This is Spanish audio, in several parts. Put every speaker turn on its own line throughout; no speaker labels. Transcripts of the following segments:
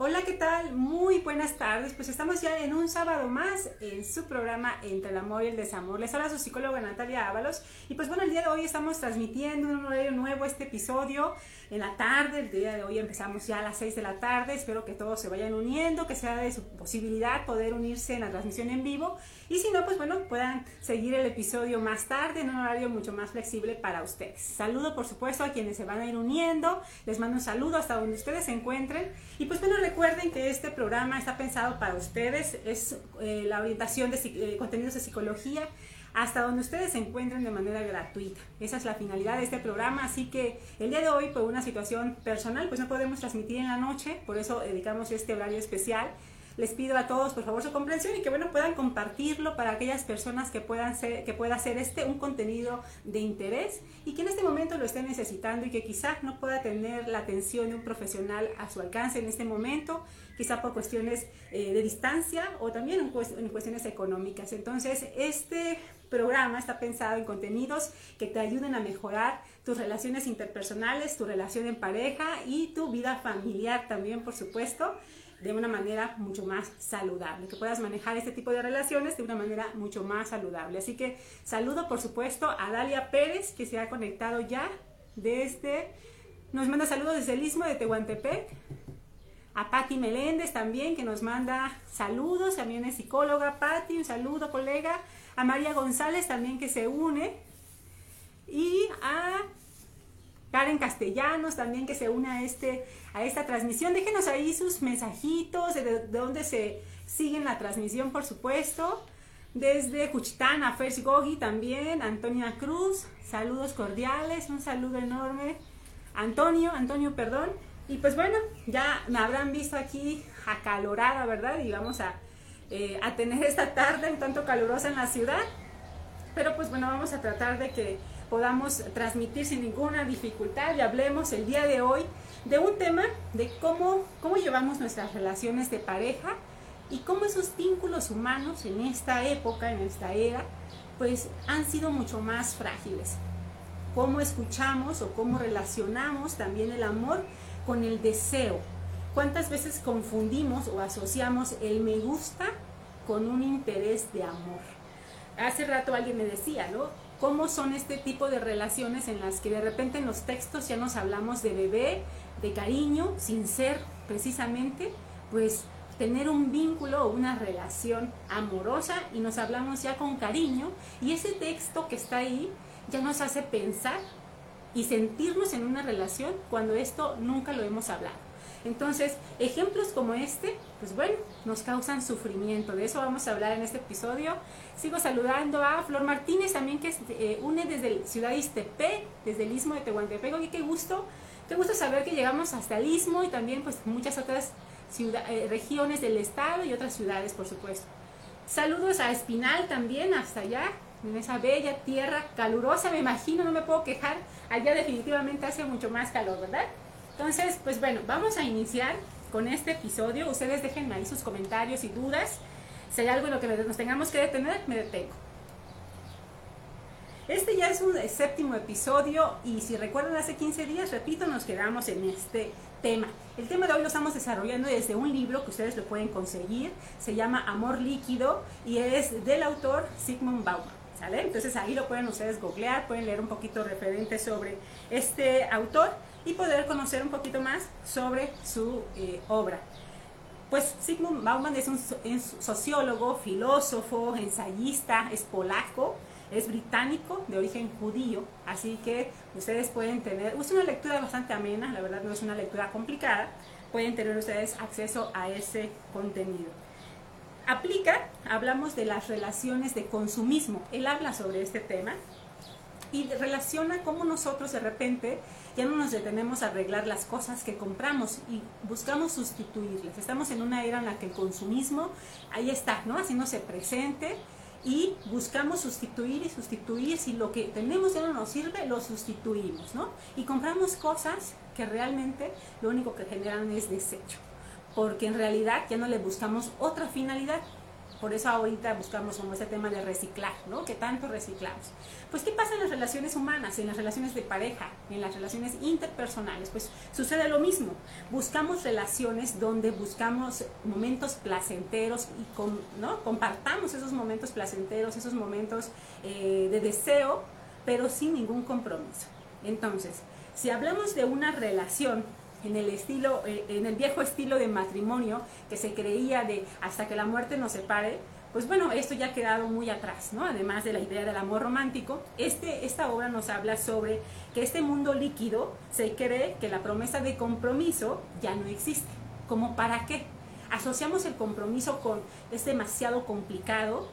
Hola, ¿qué tal? Muy buenas tardes. Pues estamos ya en un sábado más en su programa Entre el amor y el desamor. Les habla su psicóloga Natalia Ábalos. Y pues bueno, el día de hoy estamos transmitiendo un horario nuevo este episodio en la tarde. El día de hoy empezamos ya a las 6 de la tarde. Espero que todos se vayan uniendo, que sea de su posibilidad poder unirse en la transmisión en vivo. Y si no, pues bueno, puedan seguir el episodio más tarde en un horario mucho más flexible para ustedes. Saludo, por supuesto, a quienes se van a ir uniendo. Les mando un saludo hasta donde ustedes se encuentren. Y pues bueno, recuerden que este programa está pensado para ustedes. Es eh, la orientación de eh, contenidos de psicología hasta donde ustedes se encuentren de manera gratuita. Esa es la finalidad de este programa, así que el día de hoy, por una situación personal, pues no podemos transmitir en la noche, por eso dedicamos este horario especial. Les pido a todos, por favor, su comprensión y que bueno, puedan compartirlo para aquellas personas que puedan ser, que pueda ser este un contenido de interés y que en este momento lo estén necesitando y que quizás no pueda tener la atención de un profesional a su alcance en este momento, quizá por cuestiones eh, de distancia o también en cuestiones económicas. Entonces, este programa está pensado en contenidos que te ayuden a mejorar tus relaciones interpersonales, tu relación en pareja y tu vida familiar también, por supuesto, de una manera mucho más saludable, que puedas manejar este tipo de relaciones de una manera mucho más saludable. Así que saludo, por supuesto, a Dalia Pérez, que se ha conectado ya desde, nos manda saludos desde el Istmo de Tehuantepec, a Patti Meléndez también, que nos manda saludos, también es psicóloga, Patti, un saludo, colega, a María González también que se une y a Karen Castellanos también que se une a, este, a esta transmisión. Déjenos ahí sus mensajitos de, dónde se siguen la transmisión, por supuesto. Desde Cuchitán a Fers Gogi también, Antonia Cruz, saludos cordiales, un saludo enorme. Antonio, Antonio, perdón. Y pues bueno, ya me habrán visto aquí acalorada, ¿verdad? Y vamos a eh, a tener esta tarde un tanto calurosa en la ciudad. Pero pues bueno, vamos a tratar de que podamos transmitir sin ninguna dificultad y hablemos el día de hoy de un tema de cómo, cómo llevamos nuestras relaciones de pareja y cómo esos vínculos humanos en esta época, en esta era, pues han sido mucho más frágiles. Cómo escuchamos o cómo relacionamos también el amor con el deseo, ¿Cuántas veces confundimos o asociamos el me gusta con un interés de amor? Hace rato alguien me decía, ¿no? ¿Cómo son este tipo de relaciones en las que de repente en los textos ya nos hablamos de bebé, de cariño, sin ser precisamente, pues tener un vínculo o una relación amorosa y nos hablamos ya con cariño y ese texto que está ahí ya nos hace pensar y sentirnos en una relación cuando esto nunca lo hemos hablado. Entonces, ejemplos como este, pues bueno, nos causan sufrimiento. De eso vamos a hablar en este episodio. Sigo saludando a Flor Martínez también que eh, une desde Ciudad Iztepe, desde el Istmo de Tehuantepec. Y qué gusto, qué gusto saber que llegamos hasta el Istmo y también pues muchas otras eh, regiones del estado y otras ciudades, por supuesto. Saludos a Espinal también, hasta allá, en esa bella tierra calurosa, me imagino, no me puedo quejar. Allá definitivamente hace mucho más calor, ¿verdad? Entonces, pues bueno, vamos a iniciar con este episodio. Ustedes déjenme ahí sus comentarios y dudas. Si hay algo en lo que nos tengamos que detener, me detengo. Este ya es un séptimo episodio y si recuerdan hace 15 días, repito, nos quedamos en este tema. El tema de hoy lo estamos desarrollando desde un libro que ustedes lo pueden conseguir. Se llama Amor Líquido y es del autor Sigmund Bauman. ¿sale? Entonces ahí lo pueden ustedes googlear, pueden leer un poquito referente sobre este autor y poder conocer un poquito más sobre su eh, obra. Pues Sigmund Bauman es un, sociólogo, filósofo, ensayista, es polaco, es británico, de origen judío, así que ustedes pueden tener, es una lectura bastante amena, la verdad no es una lectura complicada, pueden tener ustedes acceso a ese contenido. Aplica, hablamos de las relaciones de consumismo, él habla sobre este tema y relaciona cómo nosotros de repente ya no nos detenemos a arreglar las cosas que compramos y buscamos sustituirlas. Estamos en una era en la que el consumismo, ahí está, ¿no? Haciéndose presente y buscamos sustituir y sustituir. Si lo que tenemos ya no nos sirve, lo sustituimos, ¿no? Y compramos cosas que realmente lo único que generan es desecho, porque en realidad ya no le buscamos otra finalidad. Por eso ahorita buscamos como ese tema de reciclar, ¿no? ¿Qué tanto reciclamos? Pues ¿qué pasa en las relaciones humanas, en las relaciones de pareja, en las relaciones interpersonales? Pues sucede lo mismo. Buscamos relaciones donde buscamos momentos placenteros y ¿no? compartamos esos momentos placenteros, esos momentos eh, de deseo, pero sin ningún compromiso. Entonces, si hablamos de una relación en el estilo, eh, en el viejo estilo de matrimonio que se creía de hasta que la muerte nos separe, pues bueno, esto ya ha quedado muy atrás, ¿no? Además de la idea del amor romántico, este, esta obra nos habla sobre que este mundo líquido se cree que la promesa de compromiso ya no existe. ¿Cómo para qué? Asociamos el compromiso con es demasiado complicado,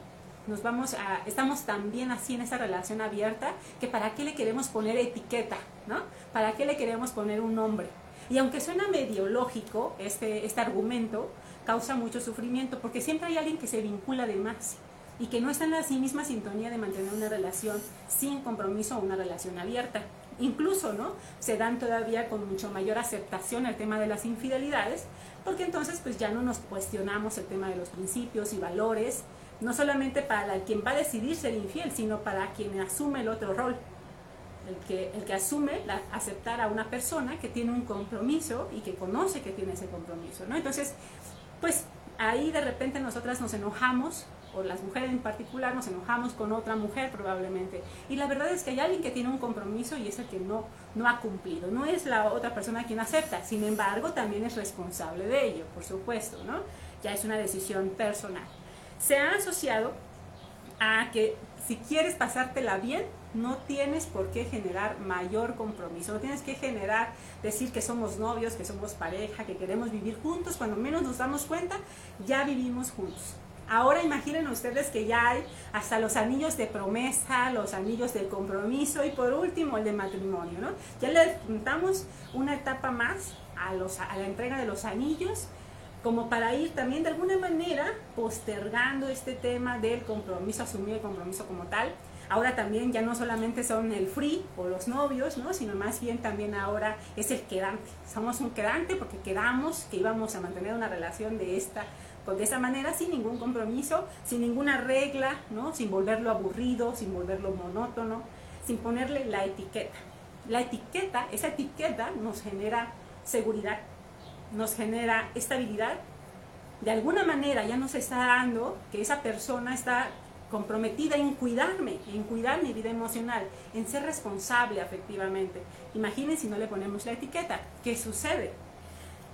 nos vamos a, estamos también así en esa relación abierta que para qué le queremos poner etiqueta, ¿no? ¿Para qué le queremos poner un nombre? Y aunque suena medio lógico este, este argumento, causa mucho sufrimiento porque siempre hay alguien que se vincula de más y que no está en la misma sintonía de mantener una relación sin compromiso o una relación abierta. Incluso, ¿no? Se dan todavía con mucho mayor aceptación el tema de las infidelidades, porque entonces pues ya no nos cuestionamos el tema de los principios y valores, no solamente para quien va a decidir ser infiel, sino para quien asume el otro rol el que, el que asume aceptar a una persona que tiene un compromiso y que conoce que tiene ese compromiso, ¿no? Entonces, pues ahí de repente nosotras nos enojamos, o las mujeres en particular nos enojamos con otra mujer probablemente. Y la verdad es que hay alguien que tiene un compromiso y es el que no, no ha cumplido. No es la otra persona quien acepta, sin embargo también es responsable de ello, por supuesto, ¿no? Ya es una decisión personal. Se ha asociado a que si quieres pasártela bien, no tienes por qué generar mayor compromiso, no tienes que generar, decir que somos novios, que somos pareja, que queremos vivir juntos, cuando menos nos damos cuenta, ya vivimos juntos. Ahora imaginen ustedes que ya hay hasta los anillos de promesa, los anillos de compromiso y por último el de matrimonio, ¿no? Ya le juntamos una etapa más a, los, a la entrega de los anillos como para ir también de alguna manera postergando este tema del compromiso, asumir el compromiso como tal Ahora también ya no solamente son el free o los novios, ¿no? sino más bien también ahora es el quedante. Somos un quedante porque quedamos que íbamos a mantener una relación de esta pues de esa manera sin ningún compromiso, sin ninguna regla, ¿no? sin volverlo aburrido, sin volverlo monótono, sin ponerle la etiqueta. La etiqueta, esa etiqueta nos genera seguridad, nos genera estabilidad. De alguna manera ya nos está dando que esa persona está comprometida en cuidarme, en cuidar mi vida emocional, en ser responsable afectivamente. Imaginen si no le ponemos la etiqueta, ¿qué sucede?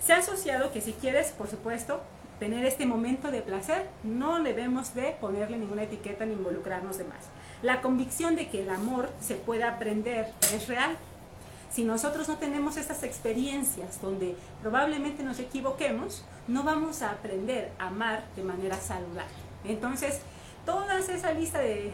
Se ha asociado que si quieres, por supuesto, tener este momento de placer, no debemos de ponerle ninguna etiqueta ni involucrarnos de más. La convicción de que el amor se puede aprender es real. Si nosotros no tenemos estas experiencias donde probablemente nos equivoquemos, no vamos a aprender a amar de manera saludable. Entonces, toda esa lista de,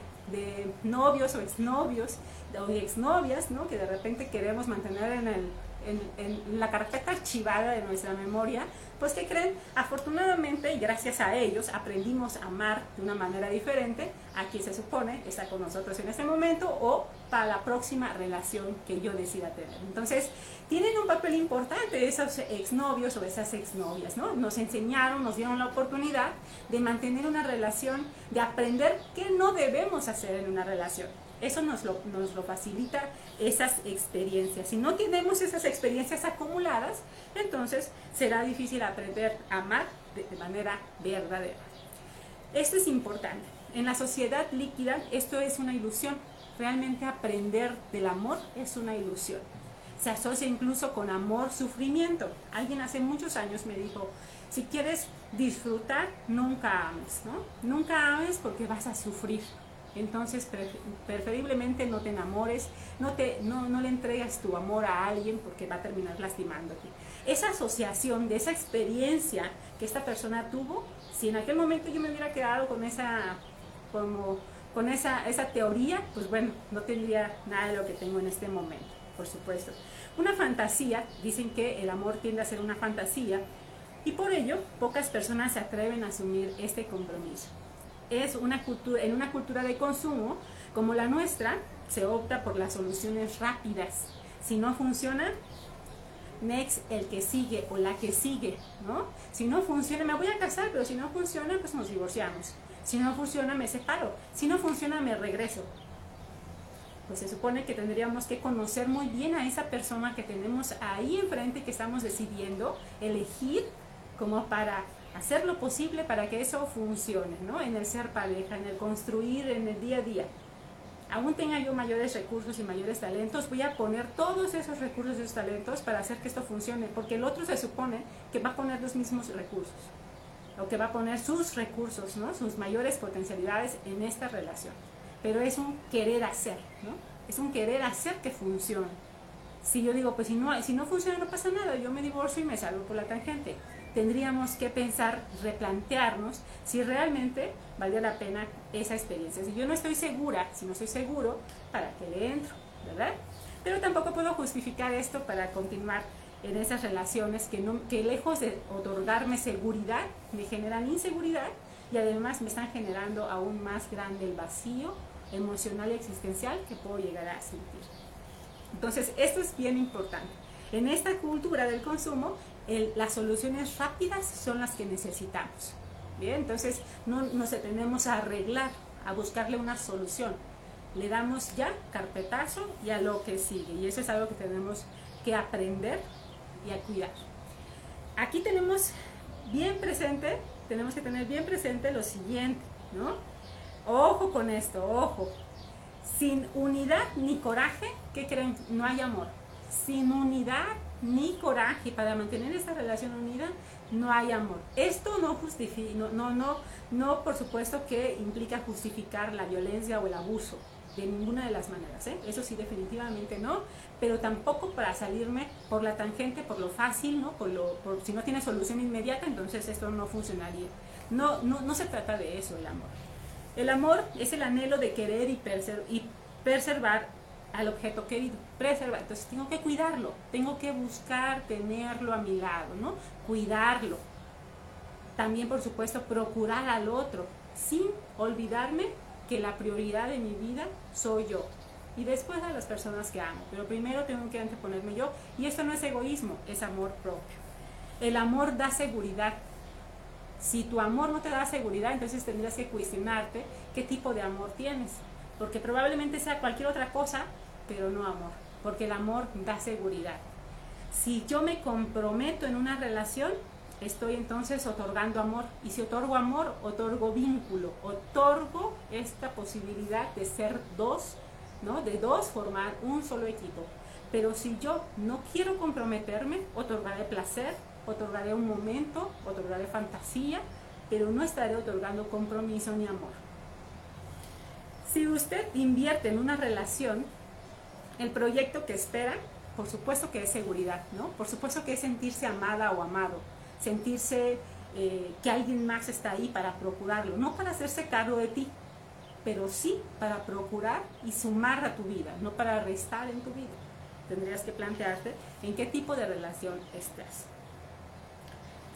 novios o exnovios o exnovias, ¿no? Que de repente queremos mantener en, el, en, la carpeta archivada de nuestra memoria, pues que creen, afortunadamente y gracias a ellos aprendimos a amar de una manera diferente a quien se supone está con nosotros en ese momento o para la próxima relación que yo decida tener. Entonces, tienen un papel importante esos exnovios o esas exnovias, ¿no? Nos enseñaron, nos dieron la oportunidad de mantener una relación, de aprender qué no debemos hacer en una relación. Eso nos lo, nos lo facilita esas experiencias. Si no tenemos esas experiencias acumuladas, entonces será difícil aprender a amar de, de manera verdadera. Esto es importante. En la sociedad líquida esto es una ilusión. Realmente aprender del amor es una ilusión se asocia incluso con amor, sufrimiento. Alguien hace muchos años me dijo, si quieres disfrutar, nunca ames, ¿no? Nunca ames porque vas a sufrir. Entonces, preferiblemente no te enamores, no, te, no, no le entregas tu amor a alguien porque va a terminar lastimándote. Esa asociación de esa experiencia que esta persona tuvo, si en aquel momento yo me hubiera quedado con esa, como, con esa, esa teoría, pues bueno, no tendría nada de lo que tengo en este momento por supuesto. Una fantasía, dicen que el amor tiende a ser una fantasía y por ello pocas personas se atreven a asumir este compromiso. Es una cultura, en una cultura de consumo como la nuestra, se opta por las soluciones rápidas. Si no funciona, next, el que sigue o la que sigue, ¿no? Si no funciona, me voy a casar, pero si no funciona, pues nos divorciamos. Si no funciona, me separo. Si no funciona, me regreso. Pues se supone que tendríamos que conocer muy bien a esa persona que tenemos ahí enfrente que estamos decidiendo elegir como para hacer lo posible para que eso funcione, ¿no? En el ser pareja, en el construir, en el día a día aún tenga yo mayores recursos y mayores talentos, voy a poner todos esos recursos y esos talentos para hacer que esto funcione, porque el otro se supone que va a poner los mismos recursos, o que va a poner sus recursos, ¿no? sus mayores potencialidades en esta relación. Pero es un querer hacer, ¿no? es un querer hacer que funcione. Si yo digo, pues si no, si no funciona no pasa nada, yo me divorcio y me salgo por la tangente tendríamos que pensar, replantearnos si realmente vale la pena esa experiencia. Si yo no estoy segura, si no estoy seguro, ¿para qué le entro? ¿Verdad? Pero tampoco puedo justificar esto para continuar en esas relaciones que, no, que lejos de otorgarme seguridad, me generan inseguridad y además me están generando aún más grande el vacío emocional y existencial que puedo llegar a sentir. Entonces, esto es bien importante. En esta cultura del consumo las soluciones rápidas son las que necesitamos. Entonces no nos tenemos a arreglar, a buscarle una solución. Le damos ya carpetazo y a lo que sigue. Y eso es algo que tenemos que aprender y a cuidar. Aquí tenemos bien presente, tenemos que tener bien presente lo siguiente, ¿no? Ojo con esto, ojo. Sin unidad ni coraje, ¿qué creen? No hay amor. Sin unidad ni coraje para mantener esta relación unida, no hay amor. Esto no justifica, no, no, no, no, por supuesto que implica justificar la violencia o el abuso, de ninguna de las maneras, ¿eh? eso sí definitivamente no, pero tampoco para salirme por la tangente, por lo fácil, ¿no? Por lo, si no tiene solución inmediata, entonces esto no funcionaría. No, no, no se trata de eso el amor. El amor es el anhelo de querer y, y preservar al objeto querido, preservar. Entonces tengo que cuidarlo, tengo que buscar tenerlo a mi lado, ¿no? Cuidarlo. También, por supuesto, procurar al otro, sin olvidarme que la prioridad de mi vida soy yo. Y después a las personas que amo. Pero primero tengo que anteponerme yo. Y esto no es egoísmo, es amor propio. El amor da seguridad. Si tu amor no te da seguridad, entonces tendrías que cuestionarte qué tipo de amor tienes porque probablemente sea cualquier otra cosa, pero no amor, porque el amor da seguridad. Si yo me comprometo en una relación, estoy entonces otorgando amor. Y si otorgo amor, otorgo vínculo, otorgo esta posibilidad de ser dos, ¿no? De dos formar un solo equipo. Pero si yo no quiero comprometerme, otorgaré placer, otorgaré un momento, otorgaré fantasía, pero no estaré otorgando compromiso ni amor. Si usted invierte en una relación, el proyecto que espera, por supuesto que es seguridad, ¿no? Por supuesto que es sentirse amada o amado, sentirse eh, que alguien más está ahí para procurarlo, no para hacerse cargo de ti, pero sí para procurar y sumar a tu vida, no para restar en tu vida. Tendrías que plantearte en qué tipo de relación estás.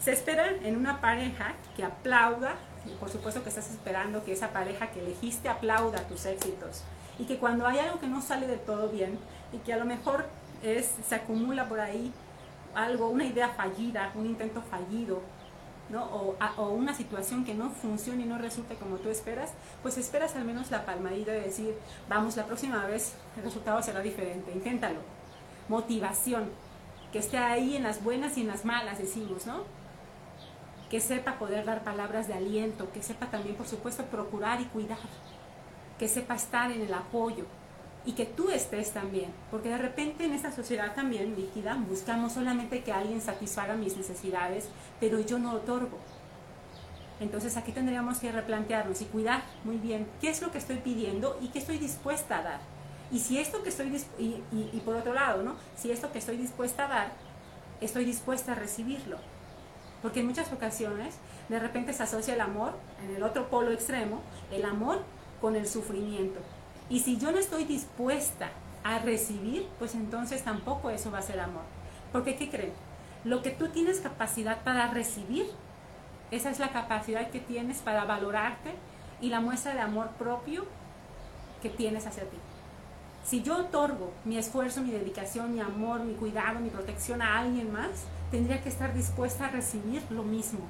Se espera en una pareja que aplauda por supuesto que estás esperando que esa pareja que elegiste aplauda tus éxitos. Y que cuando hay algo que no sale de todo bien y que a lo mejor es, se acumula por ahí algo, una idea fallida, un intento fallido, ¿no? o, o, una situación que no funcione y no resulte como tú esperas, pues esperas al menos la palmadita de decir, vamos, la próxima vez el resultado será diferente, inténtalo. Motivación, que esté ahí en las buenas y en las malas, decimos, ¿no? que sepa poder dar palabras de aliento, que sepa también, por supuesto, procurar y cuidar, que sepa estar en el apoyo y que tú estés también, porque de repente en esta sociedad también líquida buscamos solamente que alguien satisfaga mis necesidades, pero yo no otorgo. Entonces aquí tendríamos que replantearnos y cuidar muy bien qué es lo que estoy pidiendo y qué estoy dispuesta a dar. Y si esto que estoy y, y por otro lado, ¿no? Si esto que estoy dispuesta a dar, estoy dispuesta a recibirlo. Porque en muchas ocasiones de repente se asocia el amor, en el otro polo extremo, el amor con el sufrimiento. Y si yo no estoy dispuesta a recibir, pues entonces tampoco eso va a ser amor. Porque ¿qué creen? Lo que tú tienes capacidad para recibir, esa es la capacidad que tienes para valorarte y la muestra de amor propio que tienes hacia ti. Si yo otorgo mi esfuerzo, mi dedicación, mi amor, mi cuidado, mi protección a alguien más, tendría que estar dispuesta a recibir lo mismo.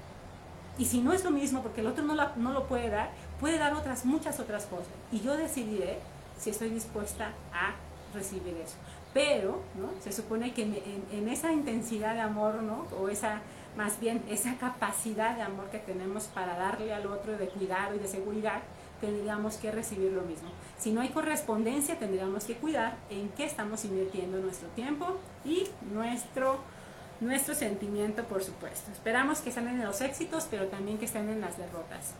Y si no es lo mismo, porque el otro no, no lo puede dar, puede dar otras, muchas otras cosas. Y yo decidiré si estoy dispuesta a recibir eso. Pero, ¿no? Se supone que en, en, esa intensidad de amor, ¿no? O esa, más bien, esa capacidad de amor que tenemos para darle al otro de cuidado y de seguridad, tendríamos que recibir lo mismo. Si no hay correspondencia, tendríamos que cuidar en qué estamos invirtiendo nuestro tiempo y nuestro, nuestro sentimiento, por supuesto. Esperamos que estén en los éxitos, pero también que estén en las derrotas.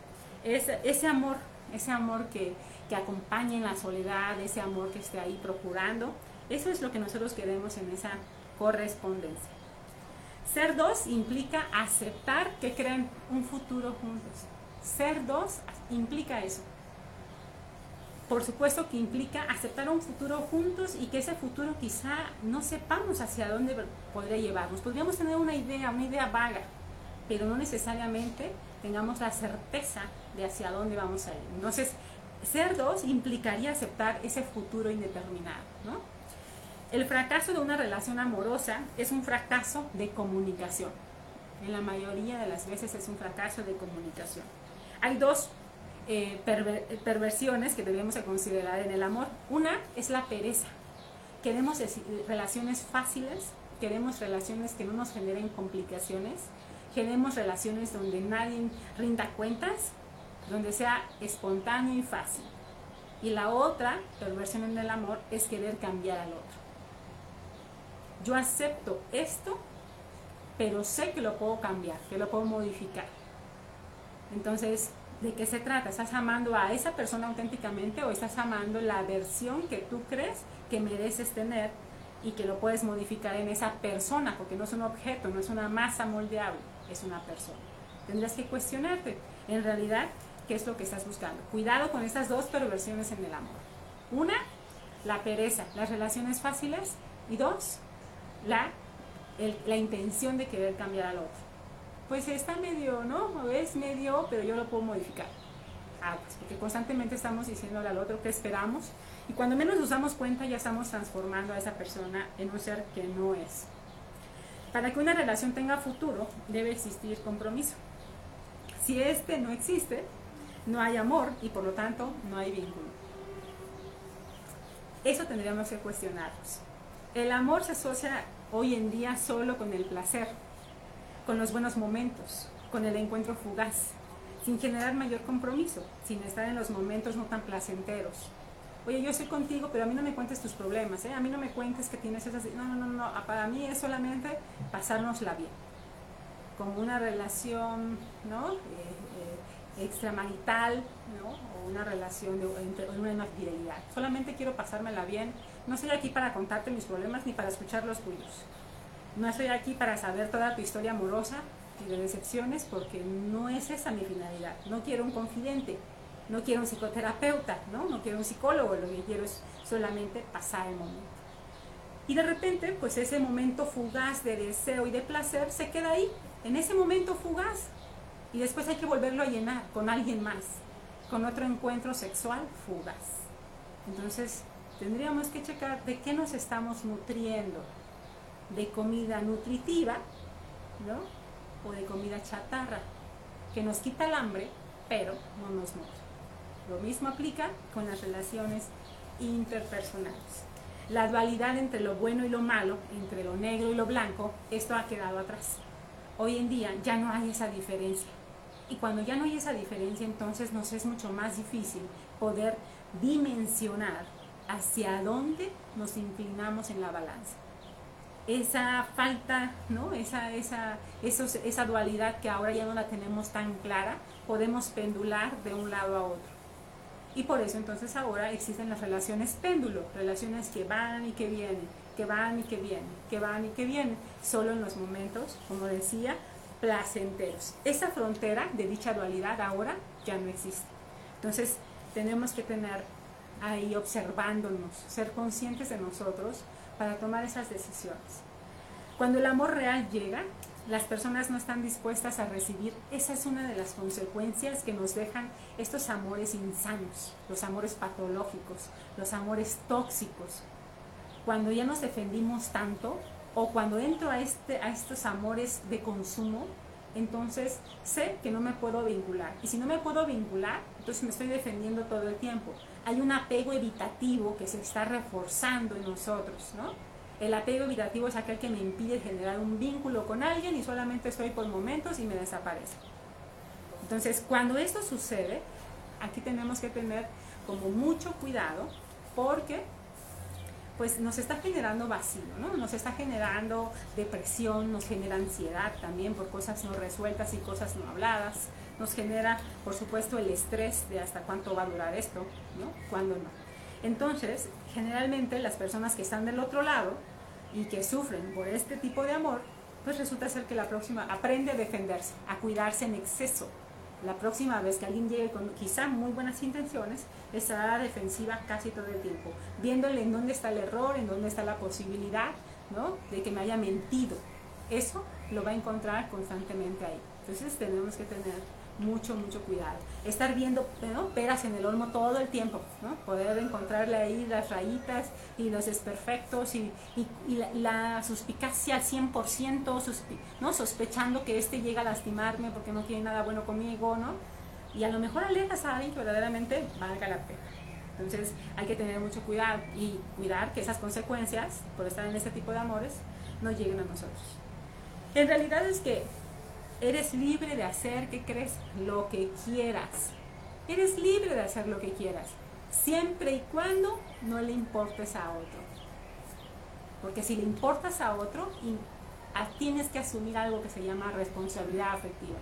Es, ese amor, ese amor que, que acompañe en la soledad, ese amor que esté ahí procurando, eso es lo que nosotros queremos en esa correspondencia. Ser dos implica aceptar que creen un futuro juntos. Ser dos implica eso por supuesto que implica aceptar un futuro juntos y que ese futuro quizá no sepamos hacia dónde podría llevarnos. Podríamos tener una idea, una idea vaga, pero no necesariamente tengamos la certeza de hacia dónde vamos a ir. Entonces, ser dos implicaría aceptar ese futuro indeterminado. ¿no? El fracaso de una relación amorosa es un fracaso de comunicación. En la mayoría de las veces es un fracaso de comunicación. Hay dos eh, perversiones que debemos considerar en el amor. Una es la pereza. Queremos relaciones fáciles, queremos relaciones que no nos generen complicaciones, queremos relaciones donde nadie rinda cuentas, donde sea espontáneo y fácil. Y la otra perversión en el amor es querer cambiar al otro. Yo acepto esto, pero sé que lo puedo cambiar, que lo puedo modificar. Entonces, ¿De qué se trata? ¿Estás amando a esa persona auténticamente o estás amando la versión que tú crees que mereces tener y que lo puedes modificar en esa persona? Porque no es un objeto, no es una masa moldeable, es una persona. Tendrás que cuestionarte, en realidad, qué es lo que estás buscando. Cuidado con estas dos perversiones en el amor. Una, la pereza, las relaciones fáciles. Y dos, la, la intención de querer cambiar al otro pues está medio, ¿no? Es medio, pero yo lo puedo modificar. Ah, pues porque constantemente estamos diciéndole al otro que esperamos y cuando menos nos damos cuenta ya estamos transformando a esa persona en un ser que no es. Para que una relación tenga futuro debe existir compromiso. Si este no existe, no hay amor y por lo tanto no hay vínculo. Eso tendríamos que cuestionarnos. El amor se asocia hoy en día solo con el placer con los buenos momentos, con el encuentro fugaz, sin generar mayor compromiso, sin estar en los momentos no tan placenteros. Oye, yo estoy contigo, pero a mí no me cuentes tus problemas, ¿eh? a mí no me cuentes que tienes esas... No, no, no, no, para mí es solamente pasárnosla bien, como una relación ¿no? Eh, extramarital, ¿no? o una relación de entre, una fidelidad. Solamente quiero pasármela bien, no estoy aquí para contarte mis problemas ni para escuchar los tuyos. No estoy aquí para saber toda tu historia amorosa y de decepciones porque no es esa mi finalidad. No quiero un confidente, no quiero un psicoterapeuta, ¿no? no quiero un psicólogo, lo que quiero es solamente pasar el momento. Y de repente, pues ese momento fugaz de deseo y de placer se queda ahí, en ese momento fugaz. Y después hay que volverlo a llenar con alguien más, con otro encuentro sexual fugaz. Entonces, tendríamos que checar de qué nos estamos nutriendo de comida nutritiva, ¿no? O de comida chatarra, que nos quita el hambre, pero no nos nutre. Lo mismo aplica con las relaciones interpersonales. La dualidad entre lo bueno y lo malo, entre lo negro y lo blanco, esto ha quedado atrás. Hoy en día ya no hay esa diferencia. Y cuando ya no hay esa diferencia, entonces nos es mucho más difícil poder dimensionar hacia dónde nos inclinamos en la balanza esa falta, ¿no? esa, esa, esa dualidad que ahora ya no la tenemos tan clara, podemos pendular de un lado a otro. Y por eso entonces ahora existen las relaciones péndulo, relaciones que van y que vienen, que van y que vienen, que van y que vienen, solo en los momentos, como decía, placenteros. Esa frontera de dicha dualidad ahora ya no existe. Entonces tenemos que tener ahí observándonos, ser conscientes de nosotros, para tomar esas decisiones. Cuando el amor real llega, las personas no están dispuestas a recibir, esa es una de las consecuencias que nos dejan estos amores insanos, los amores patológicos, los amores tóxicos. Cuando ya nos defendimos tanto o cuando entro a, este, a estos amores de consumo, entonces sé que no me puedo vincular. Y si no me puedo vincular, entonces me estoy defendiendo todo el tiempo. Hay un apego evitativo que se está reforzando en nosotros, ¿no? El apego evitativo es aquel que me impide generar un vínculo con alguien y solamente estoy por momentos y me desaparece. Entonces, cuando esto sucede, aquí tenemos que tener como mucho cuidado porque pues nos está generando vacío, ¿no? Nos está generando depresión, nos genera ansiedad también por cosas no resueltas y cosas no habladas, nos genera, por supuesto, el estrés de hasta cuánto va a durar esto, ¿no? Cuándo no. Entonces, generalmente las personas que están del otro lado y que sufren por este tipo de amor, pues resulta ser que la próxima aprende a defenderse, a cuidarse en exceso. La próxima vez que alguien llegue con quizá muy buenas intenciones, estará defensiva casi todo el tiempo, viéndole en dónde está el error, en dónde está la posibilidad, ¿no? De que me haya mentido. Eso lo va a encontrar constantemente ahí. Entonces tenemos que tener mucho, mucho cuidado. Estar viendo peras en el olmo todo el tiempo, ¿no? poder encontrarle ahí las rayitas y los desperfectos y, la, suspicacia al 100%, ¿no? sospechando que este llega a lastimarme porque no tiene nada bueno conmigo, ¿no? Y a lo mejor alejas a alguien que verdaderamente valga la pena. Entonces hay que tener mucho cuidado y cuidar que esas consecuencias por estar en este tipo de amores no lleguen a nosotros. En realidad es que Eres libre de hacer, ¿qué crees? Lo que quieras. Eres libre de hacer lo que quieras, siempre y cuando no le importes a otro. Porque si le importas a otro, tienes que asumir algo que se llama responsabilidad afectiva.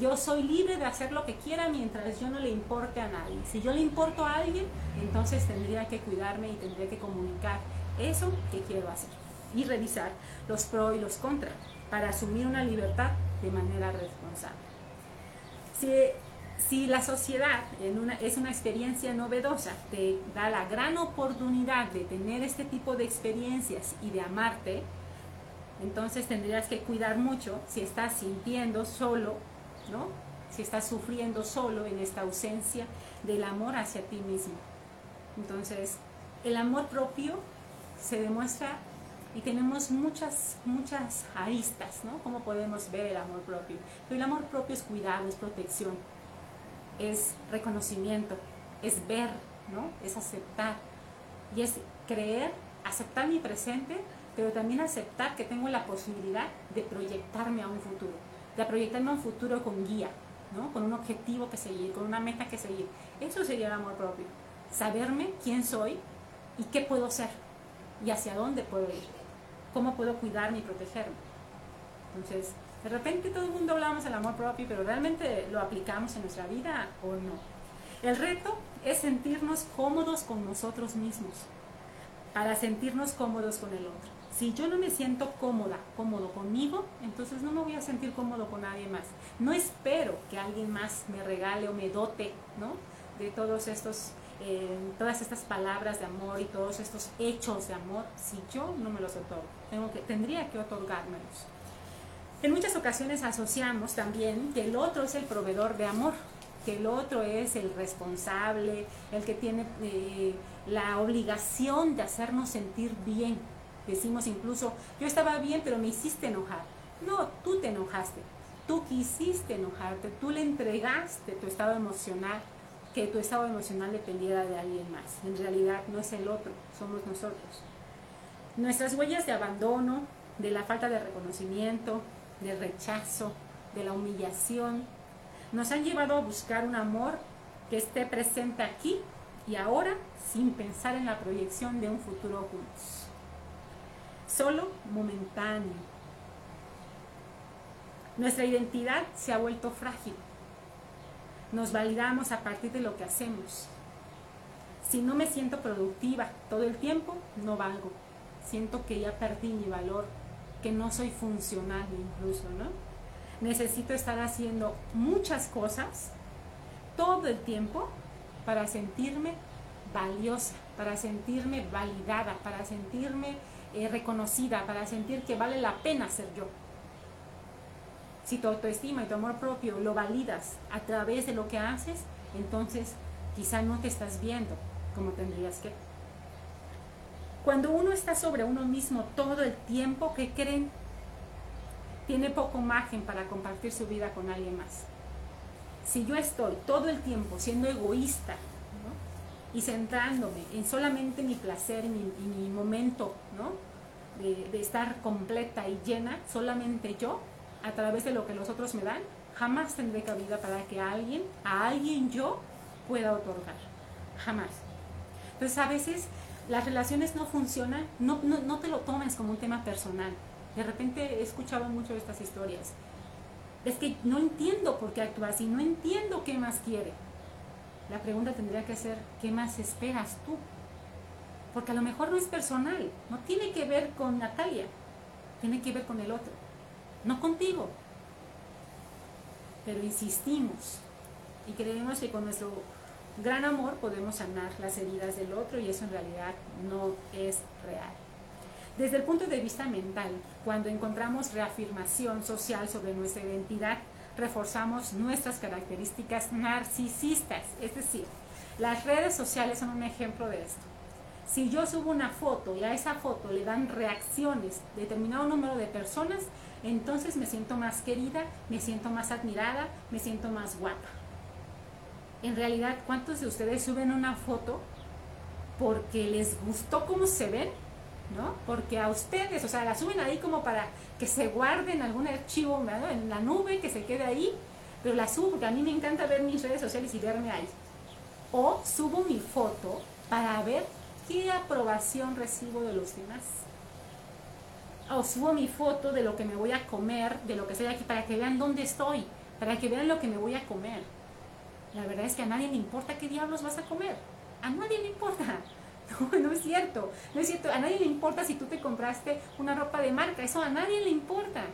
Yo soy libre de hacer lo que quiera mientras yo no le importe a nadie. Si yo le importo a alguien, entonces tendría que cuidarme y tendría que comunicar eso que quiero hacer y revisar los pros y los contras para asumir una libertad de manera responsable. Si, la sociedad es una experiencia novedosa, te da la gran oportunidad de tener este tipo de experiencias y de amarte, entonces tendrías que cuidar mucho si estás sintiendo solo, ¿no? Si estás sufriendo solo en esta ausencia del amor hacia ti mismo. Entonces, el amor propio se demuestra y tenemos muchas, muchas aristas, ¿no? Cómo podemos ver el amor propio. Pero el amor propio es cuidado, es protección, es reconocimiento, es ver, ¿no? Es aceptar y es creer, aceptar mi presente, pero también aceptar que tengo la posibilidad de proyectarme a un futuro, de proyectarme a un futuro con guía, ¿no? Con un objetivo que seguir, con una meta que seguir. Eso sería el amor propio. Saberme quién soy y qué puedo ser y hacia dónde puedo ir cómo puedo cuidarme y protegerme. Entonces, de repente todo el mundo hablamos del amor propio, pero realmente lo aplicamos en nuestra vida o no. El reto es sentirnos cómodos con nosotros mismos, para sentirnos cómodos con el otro. Si yo no me siento cómoda, cómodo conmigo, entonces no me voy a sentir cómodo con nadie más. No espero que alguien más me regale o me dote, ¿no? De todos estos todas estas palabras de amor y todos estos hechos de amor si yo no me los otorgo. Tengo que, tendría que otorgármelos. En muchas ocasiones asociamos también que el otro es el proveedor de amor, que el otro es el responsable, el que tiene eh, la obligación de hacernos sentir bien. Decimos incluso, yo estaba bien, pero me hiciste enojar. No, tú te enojaste, tú quisiste enojarte, tú le entregaste tu estado emocional que tu estado emocional dependiera de alguien más. En realidad no es el otro, somos nosotros. Nuestras huellas de abandono, de la falta de reconocimiento, del rechazo, de la humillación, nos han llevado a buscar un amor que esté presente aquí y ahora sin pensar en la proyección de un futuro juntos. Solo momentáneo. Nuestra identidad se ha vuelto frágil nos validamos a partir de lo que hacemos. Si no me siento productiva todo el tiempo, no valgo. Siento que ya perdí mi valor, que no soy funcional incluso, ¿no? Necesito estar haciendo muchas cosas todo el tiempo para sentirme valiosa, para sentirme validada, para sentirme eh, reconocida, para sentir que vale la pena ser yo. Si tu autoestima y tu amor propio lo validas a través de lo que haces, entonces quizá no te estás viendo como tendrías que. Cuando uno está sobre uno mismo todo el tiempo, ¿qué creen? Tiene poco margen para compartir su vida con alguien más. Si yo estoy todo el tiempo siendo egoísta y centrándome en solamente mi placer y mi, momento de, de estar completa y llena, solamente yo, a través de lo que los otros me dan, jamás tendré cabida para que alguien, a alguien yo pueda otorgar. Jamás. Entonces a veces las relaciones no funcionan, no, no, te lo tomes como un tema personal. De repente he escuchado mucho de estas historias. Es que no entiendo por qué actúa así, no entiendo qué más quiere. La pregunta tendría que ser, ¿qué más esperas tú? Porque a lo mejor no es personal, no tiene que ver con Natalia, tiene que ver con el otro, no contigo. Pero insistimos y creemos que con nuestro gran amor podemos sanar las heridas del otro y eso en realidad no es real. Desde el punto de vista mental, cuando encontramos reafirmación social sobre nuestra identidad, reforzamos nuestras características narcisistas. Es decir, las redes sociales son un ejemplo de esto. Si yo subo una foto y a esa foto le dan reacciones de determinado número de personas, entonces me siento más querida, me siento más admirada, me siento más guapa en realidad, ¿cuántos de ustedes suben una foto porque les gustó cómo se ven? ¿No? Porque a ustedes, o sea, la suben ahí como para que se guarden algún archivo en la nube, que se quede ahí, pero la subo porque a mí me encanta ver mis redes sociales y verme ahí. O subo mi foto para ver qué aprobación recibo de los demás. O subo mi foto de lo que me voy a comer, de lo que estoy aquí, para que vean dónde estoy, para que vean lo que me voy a comer. La verdad es que a nadie le importa qué diablos vas a comer. A nadie le importa. No, es cierto. No es cierto. A nadie le importa si tú te compraste una ropa de marca. Eso a nadie le importa.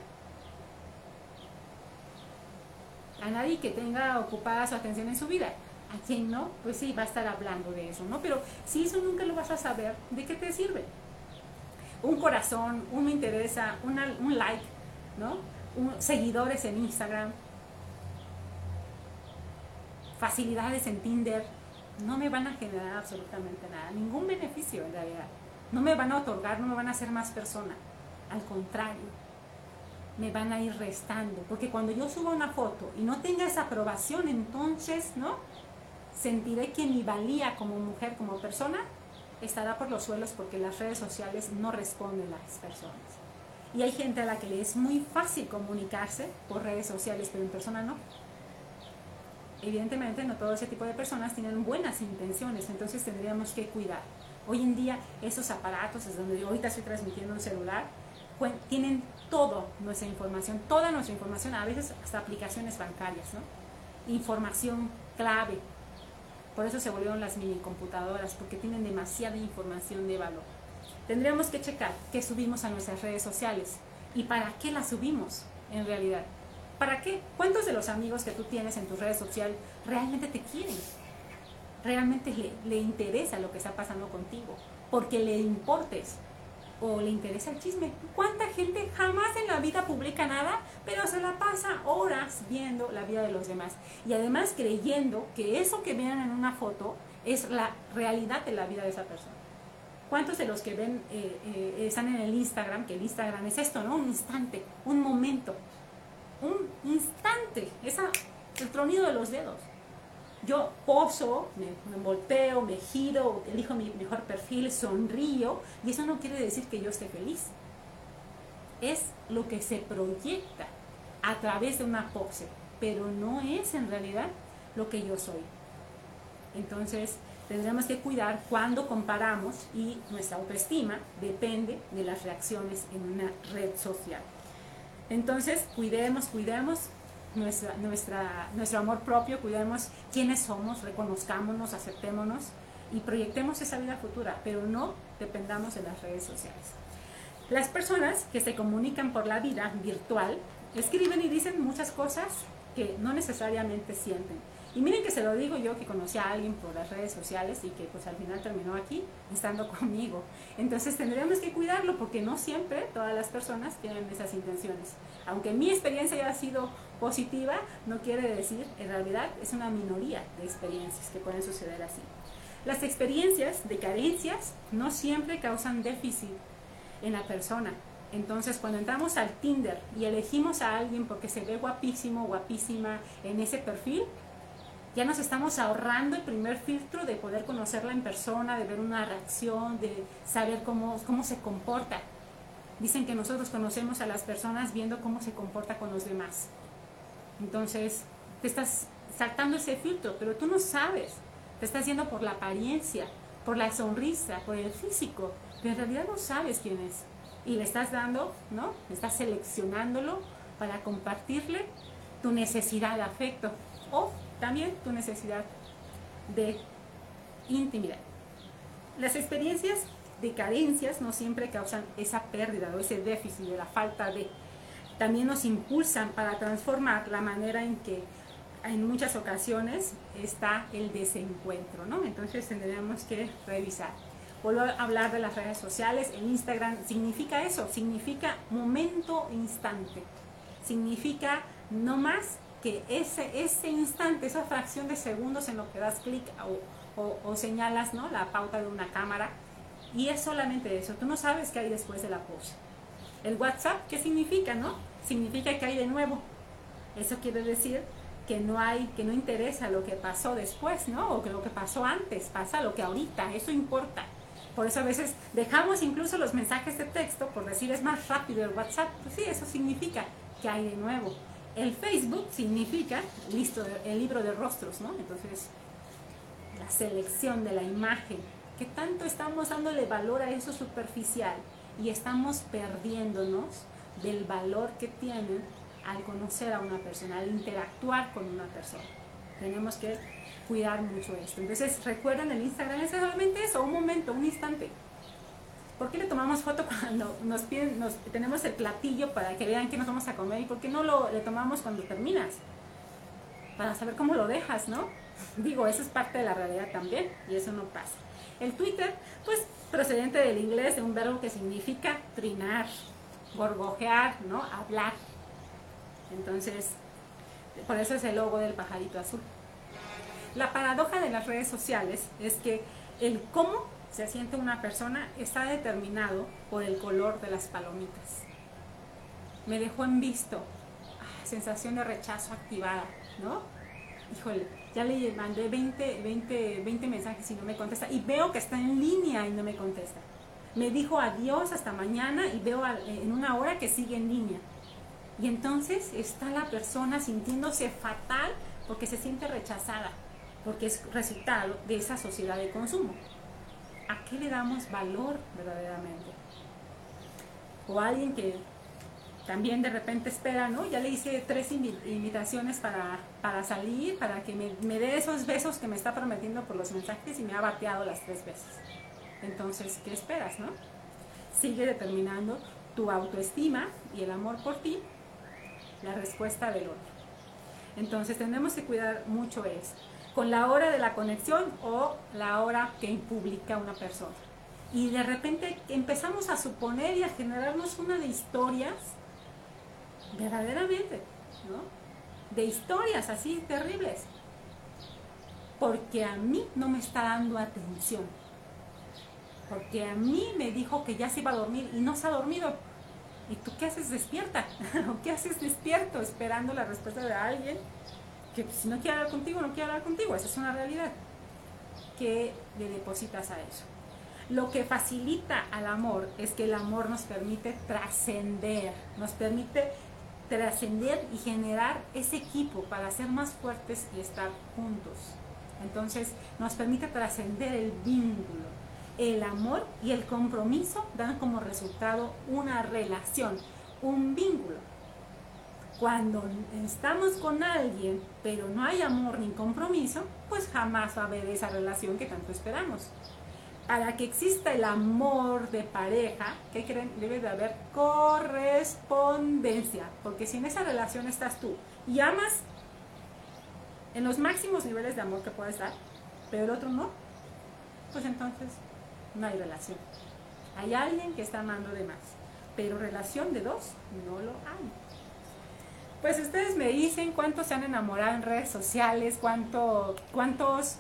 A nadie que tenga ocupada su atención en su vida. A quien no, pues sí, va a estar hablando de eso, ¿no? Pero si eso nunca lo vas a saber, ¿de qué te sirve? Un corazón, un me interesa, un like, ¿no? seguidores en Instagram, facilidades en Tinder, no me van a generar absolutamente nada, ningún beneficio en realidad. No me van a otorgar, no me van a hacer más persona. Al contrario, me van a ir restando. Porque cuando yo suba una foto y no tenga esa aprobación, entonces, ¿no? Sentiré que mi valía como mujer, como persona, estará por los suelos porque las redes sociales no responden a las personas. Y hay gente a la que le es muy fácil comunicarse por redes sociales, pero en persona no evidentemente no todo ese tipo de personas tienen buenas intenciones, entonces tendríamos que cuidar. Hoy en día esos aparatos, es donde ahorita estoy transmitiendo un celular, tienen toda nuestra información, toda nuestra información, a veces hasta aplicaciones bancarias, ¿no? Información clave. Por eso se volvieron las mini computadoras, porque tienen demasiada información de valor. Tendríamos que checar qué subimos a nuestras redes sociales y para qué las subimos en realidad. ¿Para qué? ¿Cuántos de los amigos que tú tienes en tu red social realmente te quieren? Realmente le, interesa lo que está pasando contigo, porque le importes o le interesa el chisme. ¿Cuánta gente jamás en la vida publica nada, pero se la pasa horas viendo la vida de los demás? Y además creyendo que eso que ven en una foto es la realidad de la vida de esa persona. ¿Cuántos de los que ven eh, eh, están en el Instagram, que el Instagram es esto, ¿no? Un instante, un momento un instante, esa, el tronido de los dedos. Yo poso, me, volteo, me giro, elijo mi mejor perfil, sonrío, y eso no quiere decir que yo esté feliz. Es lo que se proyecta a través de una pose, pero no es en realidad lo que yo soy. Entonces, tendremos que cuidar cuando comparamos y nuestra autoestima depende de las reacciones en una red social. Entonces, cuidemos, cuidemos nuestra, nuestra, nuestro amor propio, cuidemos quiénes somos, reconozcámonos, aceptémonos y proyectemos esa vida futura, pero no dependamos de las redes sociales. Las personas que se comunican por la vida virtual escriben y dicen muchas cosas que no necesariamente sienten. Y miren que se lo digo yo que conocí a alguien por las redes sociales y que pues al final terminó aquí estando conmigo. Entonces tendríamos que cuidarlo porque no siempre todas las personas tienen esas intenciones. Aunque mi experiencia haya sido positiva, no quiere decir, en realidad es una minoría de experiencias que pueden suceder así. Las experiencias de carencias no siempre causan déficit en la persona. Entonces, cuando entramos al Tinder y elegimos a alguien porque se ve guapísimo, guapísima en ese perfil, ya nos estamos ahorrando el primer filtro de poder conocerla en persona, de ver una reacción, de saber cómo, cómo se comporta. Dicen que nosotros conocemos a las personas viendo cómo se comporta con los demás. Entonces, te estás saltando ese filtro, pero tú no sabes. Te estás yendo por la apariencia, por la sonrisa, por el físico, pero en realidad no sabes quién es. Y le estás dando, ¿no? Estás seleccionándolo para compartirle tu necesidad de afecto o también tu necesidad de intimidad. Las experiencias de carencias no siempre causan esa pérdida o ese déficit de la falta de. También nos impulsan para transformar la manera en que en muchas ocasiones está el desencuentro, ¿no? Entonces tendríamos que revisar. Vuelvo a hablar de las redes sociales. En Instagram significa eso, significa momento instante. Significa no más que ese, ese instante, esa fracción de segundos en lo que das clic o, señalas ¿no? la pauta de una cámara, y es solamente eso, tú no sabes qué hay después de la pose. El WhatsApp, ¿qué significa? no? Significa que hay de nuevo. Eso quiere decir que no hay, que no interesa lo que pasó después, ¿no? O que lo que pasó antes, pasa lo que ahorita, eso importa. Por eso a veces dejamos incluso los mensajes de texto por decir es más rápido el WhatsApp. Pues sí, eso significa que hay de nuevo. El Facebook significa listo, el libro de rostros, ¿no? Entonces, la selección de la imagen, que tanto estamos dándole valor a eso superficial y estamos perdiéndonos del valor que tienen al conocer a una persona, al interactuar con una persona. Tenemos que cuidar mucho esto. Entonces, recuerden, el Instagram es solamente eso, un momento, un instante. ¿Por qué le tomamos foto cuando nos piden, nos, tenemos el platillo para que vean que nos vamos a comer? ¿Y por qué no lo le tomamos cuando terminas? Para saber cómo lo dejas, ¿no? Digo, eso es parte de la realidad también y eso no pasa. El Twitter, pues procedente del inglés de un verbo que significa trinar, gorgojear, ¿no? Hablar. Entonces, por eso es el logo del pajarito azul. La paradoja de las redes sociales es que el cómo se siente una persona está determinado por el color de las palomitas. Me dejó en visto, ah, sensación de rechazo activada, ¿no? Híjole, ya le mandé 20, 20, 20 mensajes y no me contesta. Y veo que está en línea y no me contesta. Me dijo adiós hasta mañana y veo en una hora que sigue en línea. Y entonces está la persona sintiéndose fatal porque se siente rechazada, porque es resultado de esa sociedad de consumo. ¿A qué le damos valor verdaderamente? O alguien que también de repente espera, ¿no? Ya le hice tres invitaciones para, para salir, para que me, me, dé esos besos que me está prometiendo por los mensajes y me ha bateado las tres veces. Entonces, ¿qué esperas, no? Sigue determinando tu autoestima y el amor por ti, la respuesta del otro. Entonces, tenemos que cuidar mucho eso con la hora de la conexión o la hora que publica una persona. Y de repente empezamos a suponer y a generarnos una de historias, verdaderamente, ¿no? De historias así terribles. Porque a mí no me está dando atención. Porque a mí me dijo que ya se iba a dormir y no se ha dormido. ¿Y tú qué haces despierta? ¿O qué haces despierto esperando la respuesta de alguien que si no quiere hablar contigo, no quiere hablar contigo, esa es una realidad. que le depositas a eso? Lo que facilita al amor es que el amor nos permite trascender, nos permite trascender y generar ese equipo para ser más fuertes y estar juntos. Entonces nos permite trascender el vínculo. El amor y el compromiso dan como resultado una relación, un vínculo cuando estamos con alguien, pero no hay amor ni compromiso, pues jamás va a haber esa relación que tanto esperamos. Para que exista el amor de pareja, ¿qué creen? Debe de haber correspondencia, porque si en esa relación estás tú y amas, en los máximos niveles de amor que puedes dar, pero el otro no, pues entonces no hay relación. Hay alguien que está amando de más, pero relación de dos no lo hay. Pues ustedes me dicen cuántos se han enamorado en redes sociales, cuánto, cuántos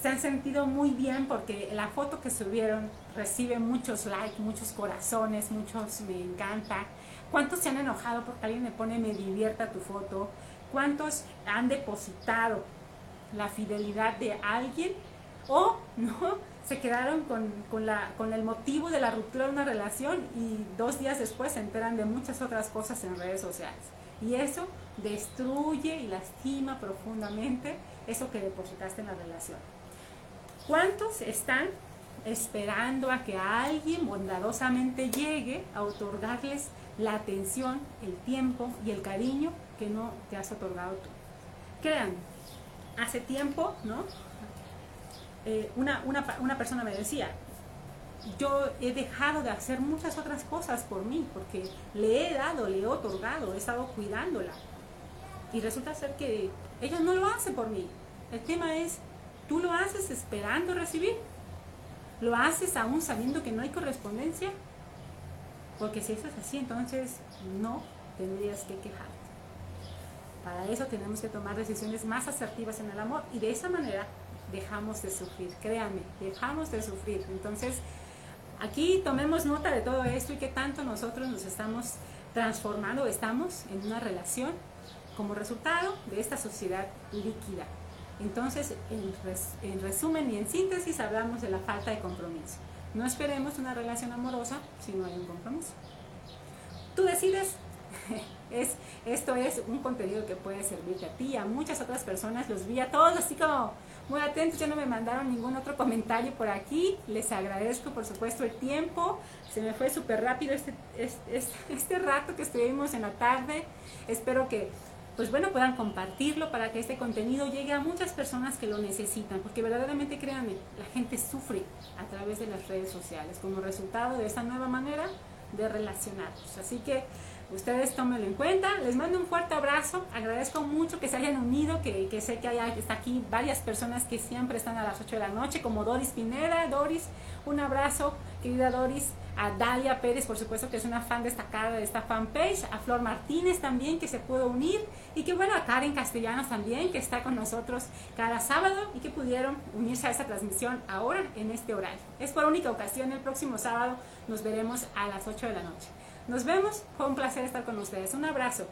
se han sentido muy bien porque la foto que subieron recibe muchos likes, muchos corazones, muchos me encanta. ¿Cuántos se han enojado porque alguien me pone me divierta tu foto? ¿Cuántos han depositado la fidelidad de alguien o no se quedaron con, la, con el motivo de la ruptura de una relación y dos días después se enteran de muchas otras cosas en redes sociales. Y eso destruye y lastima profundamente eso que depositaste en la relación. ¿Cuántos están esperando a que alguien bondadosamente llegue a otorgarles la atención, el tiempo y el cariño que no te has otorgado tú? Crean, hace tiempo, ¿no? Eh, una, una, persona me decía, yo he dejado de hacer muchas otras cosas por mí, porque le he dado, le he otorgado, he estado cuidándola. Y resulta ser que ella no lo hace por mí. El tema es, tú lo haces esperando recibir. Lo haces aún sabiendo que no hay correspondencia. Porque si eso es así, entonces no tendrías que quejarte. Para eso tenemos que tomar decisiones más asertivas en el amor y de esa manera dejamos de sufrir, créanme, dejamos de sufrir. Entonces, aquí tomemos nota de todo esto y que tanto nosotros nos estamos transformando, estamos en una relación como resultado de esta sociedad líquida. Entonces, en, resumen y en síntesis, hablamos de la falta de compromiso. No esperemos una relación amorosa si no hay un compromiso. Tú decides. Es, esto es un contenido que puede servirte a ti y a muchas otras personas. Los vi a todos así como muy atentos, ya no me mandaron ningún otro comentario por aquí. Les agradezco, por supuesto, el tiempo. Se me fue súper rápido este, este, este, rato que estuvimos en la tarde. Espero que, pues bueno, puedan compartirlo para que este contenido llegue a muchas personas que lo necesitan. Porque verdaderamente, créanme, la gente sufre a través de las redes sociales como resultado de esta nueva manera de relacionarnos. Así que ustedes tómenlo en cuenta. Les mando un fuerte abrazo. Agradezco mucho que se hayan unido, que, que sé que hay está aquí varias personas que siempre están a las 8 de la noche, como Doris Pineda. Doris, un abrazo, querida Doris. A Dalia Pérez, por supuesto, que es una fan destacada de esta fanpage. A Flor Martínez también, que se pudo unir. Y que bueno, a Karen Castellanos también, que está con nosotros cada sábado y que pudieron unirse a esta transmisión ahora en este horario. Es por única ocasión, el próximo sábado nos veremos a las 8 de la noche. Nos vemos, fue un placer estar con ustedes. Un abrazo.